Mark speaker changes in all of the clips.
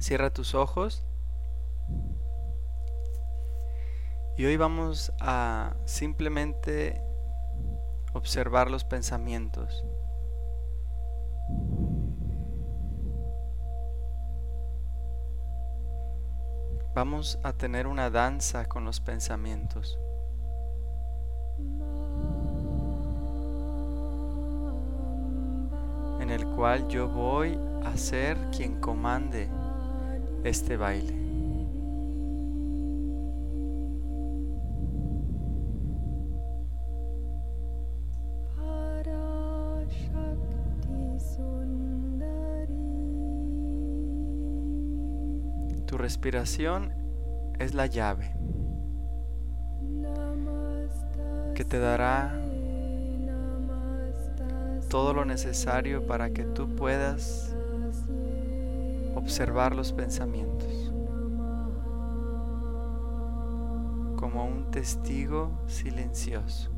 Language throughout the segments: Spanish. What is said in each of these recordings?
Speaker 1: Cierra tus ojos. Y hoy vamos a simplemente observar los pensamientos. Vamos a tener una danza con los pensamientos. En el cual yo voy a ser quien comande este baile. Tu respiración es la llave que te dará todo lo necesario para que tú puedas observar los pensamientos como un testigo silencioso.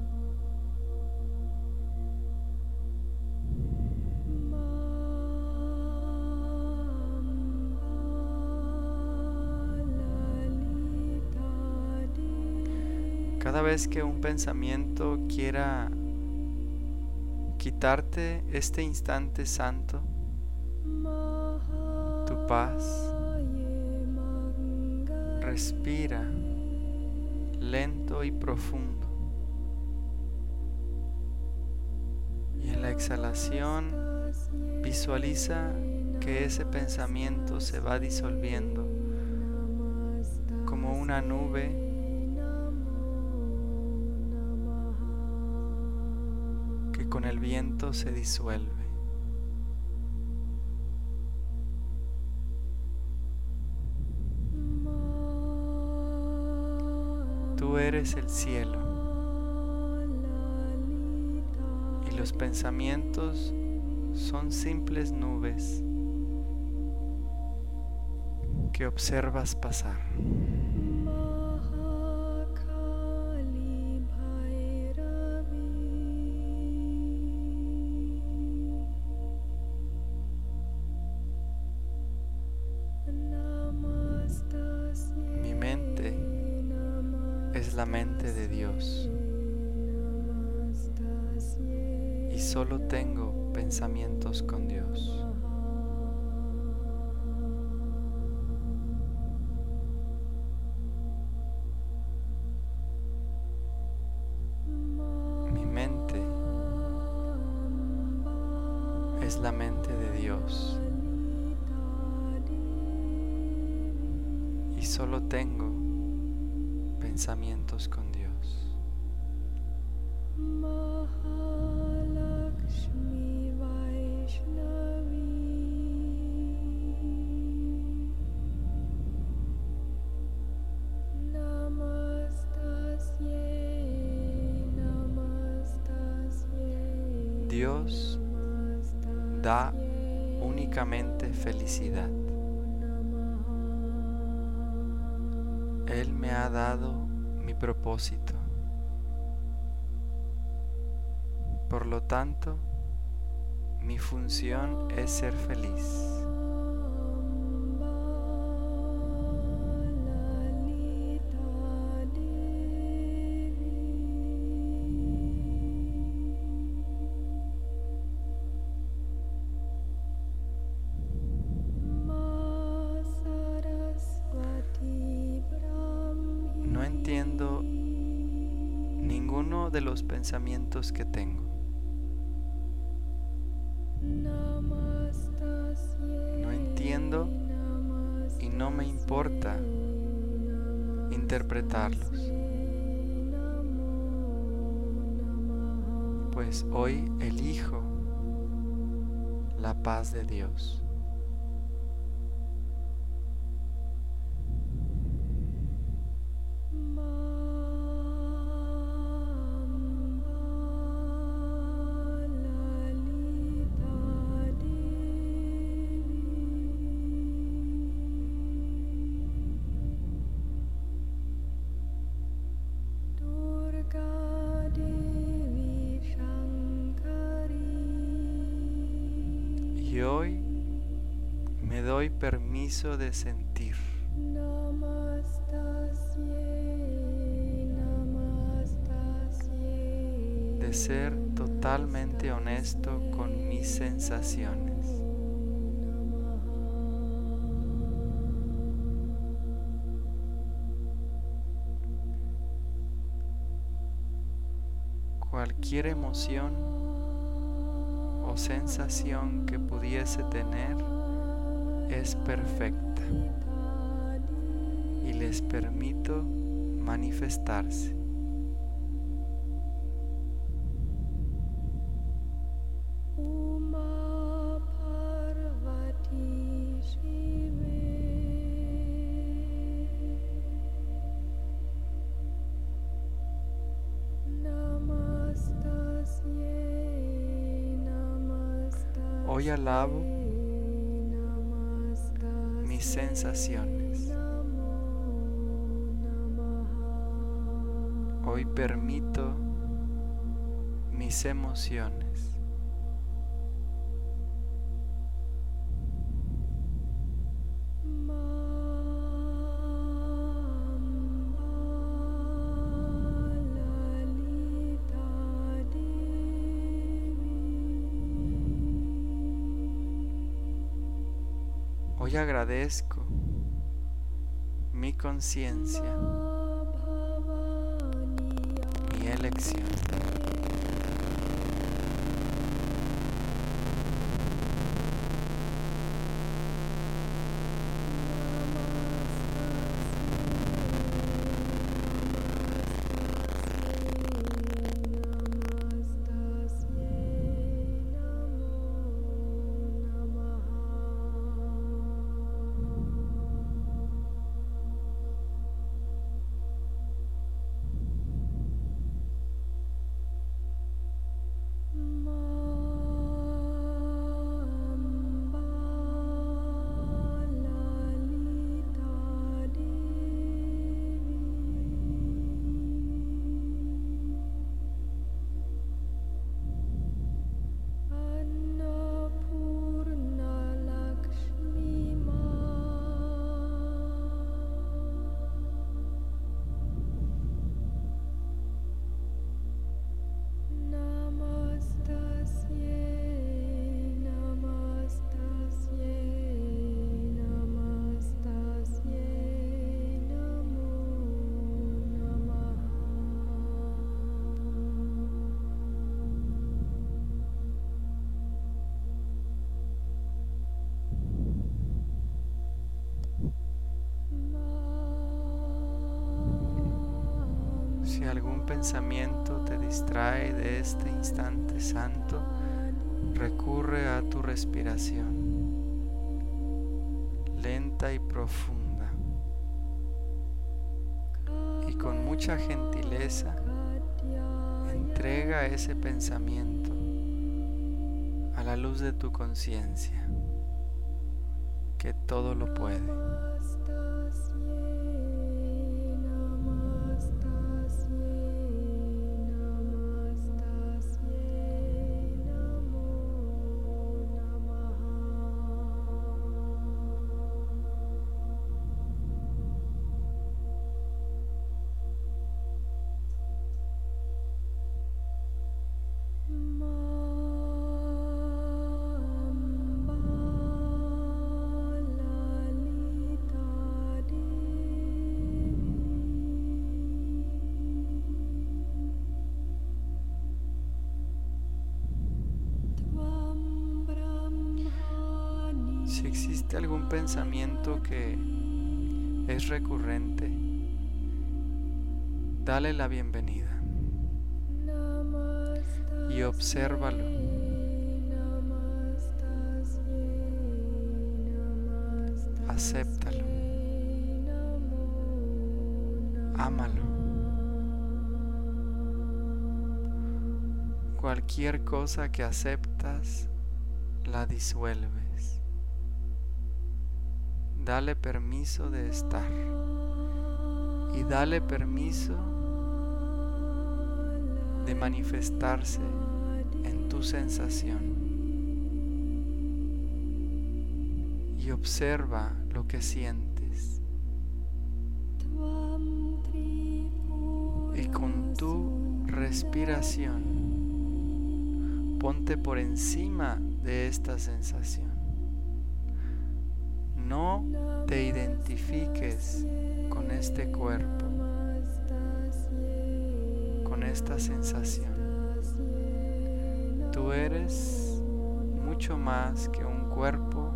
Speaker 1: Cada vez que un pensamiento quiera quitarte este instante santo, paz, respira lento y profundo. Y en la exhalación visualiza que ese pensamiento se va disolviendo como una nube con el viento se disuelve. Eres el cielo y los pensamientos son simples nubes que observas pasar. La mente de Dios. Y solo tengo pensamientos con Dios. Dios da únicamente felicidad. Él me ha dado mi propósito. Por lo tanto, mi función es ser feliz. Ninguno de los pensamientos que tengo. No entiendo y no me importa interpretarlos. Pues hoy elijo la paz de Dios. Doy permiso de sentir. De ser totalmente honesto con mis sensaciones. Cualquier emoción o sensación que pudiese tener es perfecta y les permito manifestarse. Hoy alabo Hoy agradezco mi conciencia, mi elección. Algún pensamiento te distrae de este instante santo, recurre a tu respiración, lenta y profunda. Y con mucha gentileza, entrega ese pensamiento a la luz de tu conciencia, que todo lo puede. Existe algún pensamiento que es recurrente, dale la bienvenida y obsérvalo. Acéptalo. Ámalo. Cualquier cosa que aceptas, la disuelves. Dale permiso de estar. Y dale permiso de manifestarse en tu sensación. y observa lo que sientes. Y con tu respiración, ponte por encima de esta sensación. Te identifiques con este cuerpo, con esta sensación. Tú eres mucho más que un cuerpo,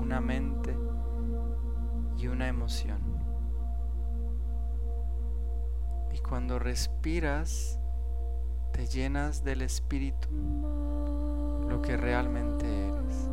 Speaker 1: una mente y una emoción. Y cuando respiras, te llenas del espíritu, lo que realmente eres.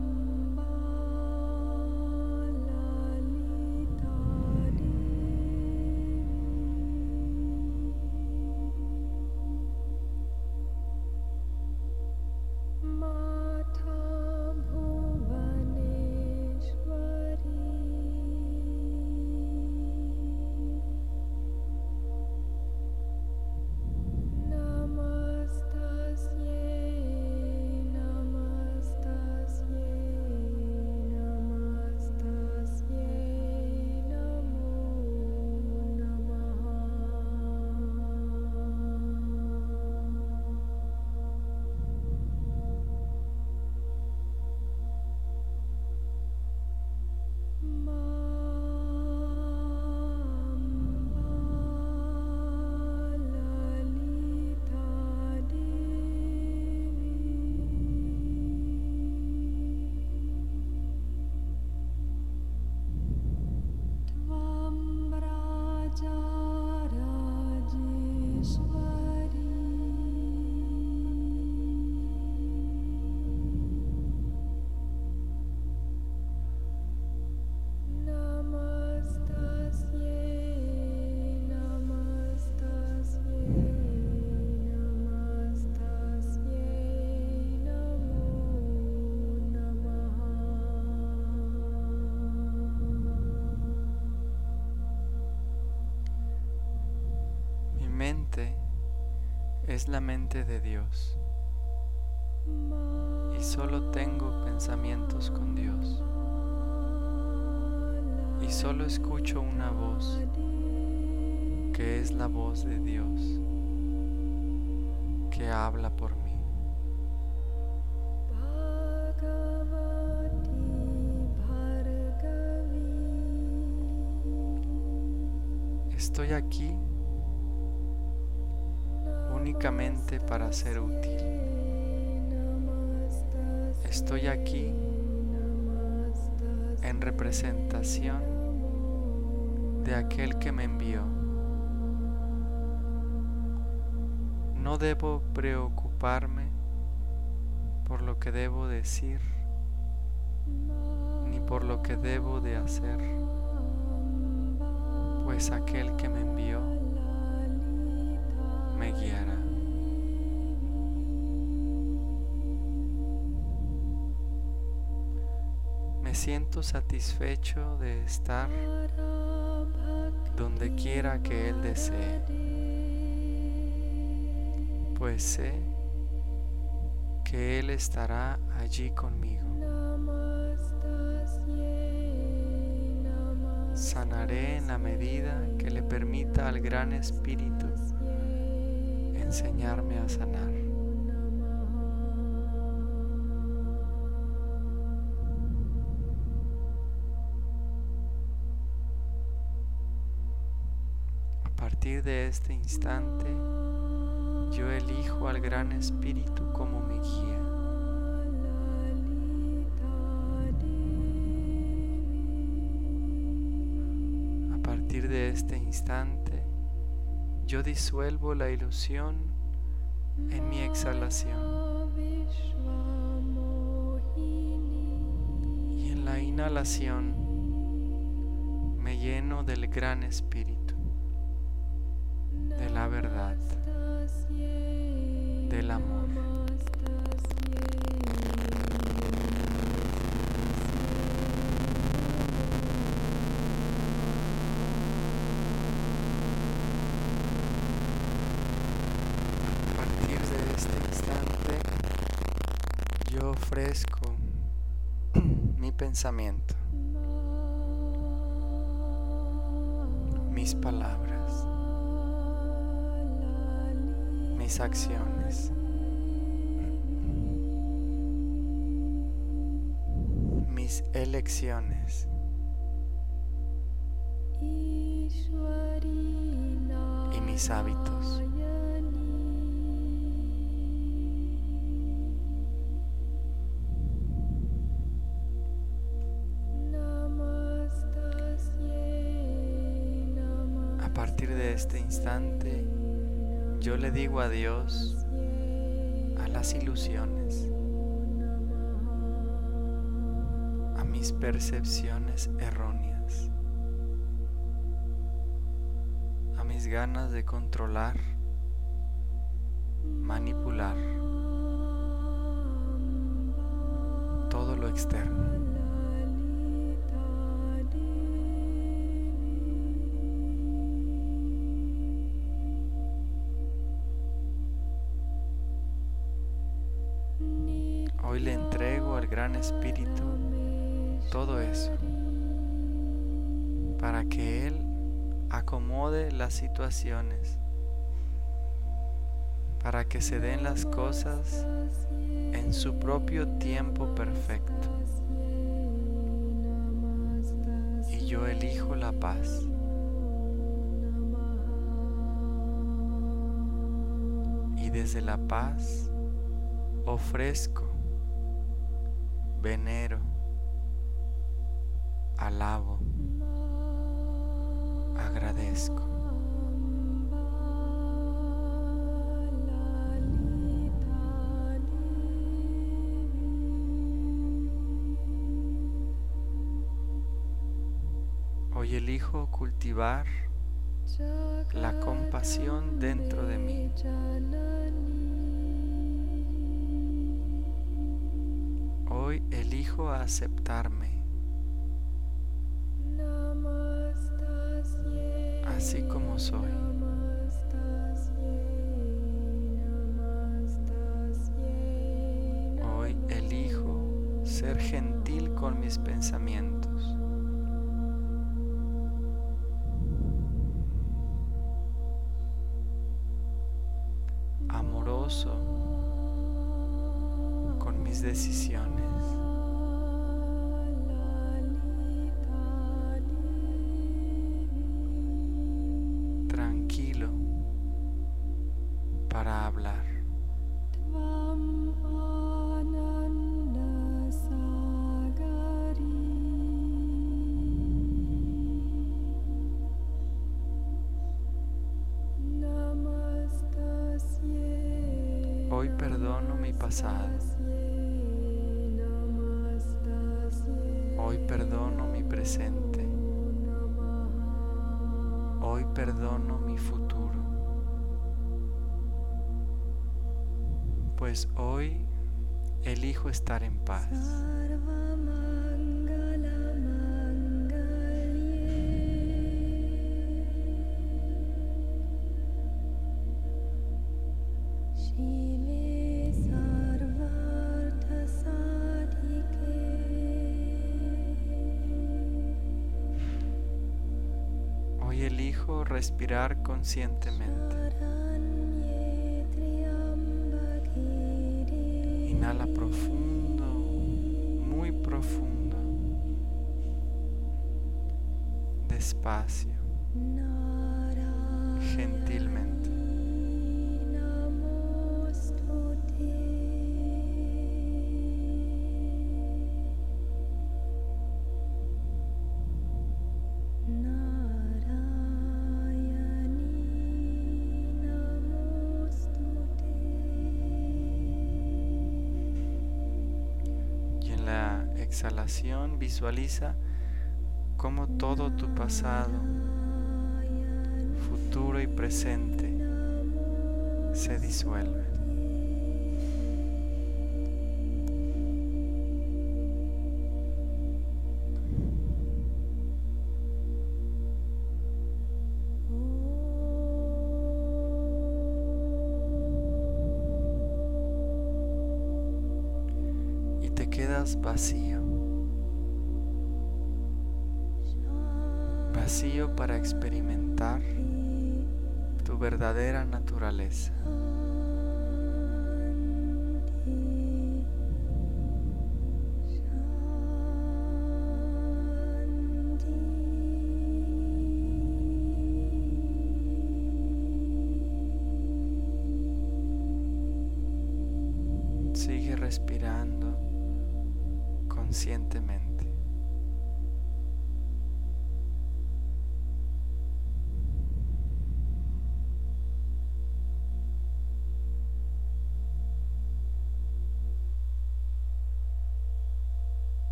Speaker 1: Es la mente de Dios y solo tengo pensamientos con Dios y solo escucho una voz que es la voz de Dios que habla por mí. Estoy aquí únicamente para ser útil. Estoy aquí en representación de aquel que me envió. No debo preocuparme por lo que debo decir ni por lo que debo de hacer, pues aquel que me envió me guiará. Me siento satisfecho de estar donde quiera que Él desee, pues sé que Él estará allí conmigo. Sanaré en la medida que le permita al Gran Espíritu enseñarme a sanar. Partir de este instante, yo elijo al Gran Espíritu como mi guía. A partir de este instante, yo disuelvo la ilusión en mi exhalación. Y en la inhalación me lleno del gran espíritu, la verdad, del amor. A partir de este instante, yo ofrezco mi pensamiento, mis palabras mis acciones, mis elecciones. y mis hábitos. A partir de este instante, yo le digo adiós a las ilusiones, a mis percepciones erróneas. ganas de controlar, manipular todo lo externo. Espíritu todo eso para que Él acomode las situaciones para que se den las cosas en su propio tiempo perfecto. Y yo elijo la paz. Y desde la paz ofrezco, venero, alabo agradezco. Hoy elijo cultivar la compasión dentro de mí. Elijo aceptarme. así como soy. Hoy elijo ser gentil con mis pensamientos. Hoy perdono mi pasado. Hoy perdono mi presente. Hoy perdono mi futuro. Pues hoy elijo estar en paz. Conscientemente. Inhala profundo, muy profundo, despacio, gentilmente. Visualiza cómo todo tu pasado, futuro y presente se disuelve. Y te quedas vacío. Para experimentar tu verdadera naturaleza.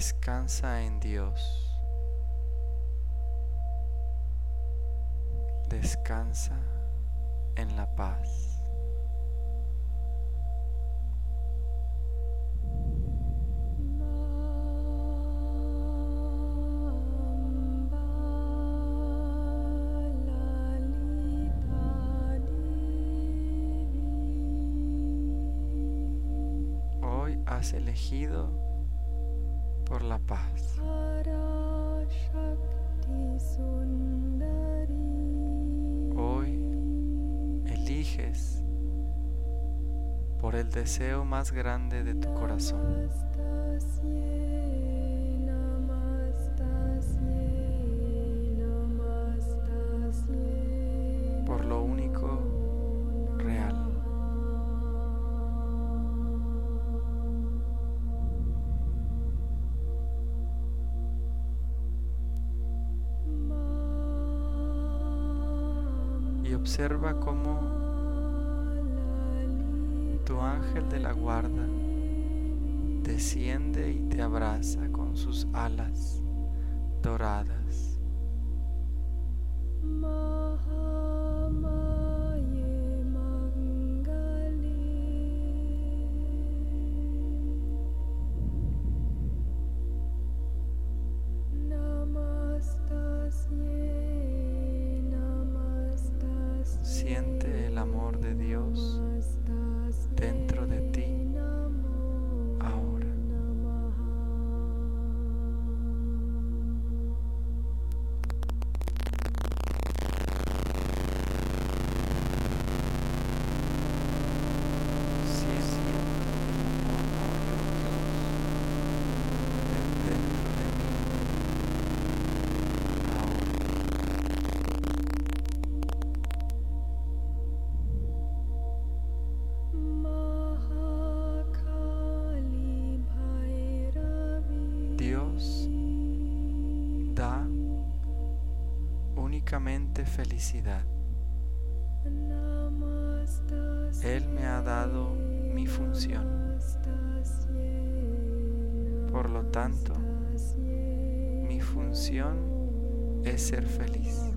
Speaker 1: Descansa en Dios. Descansa en la paz. Por la paz. Hoy eliges por el deseo más grande de tu corazón. Abraza con sus alas doradas. Felicidad. Él me ha dado mi función. Por lo tanto, mi función es ser feliz.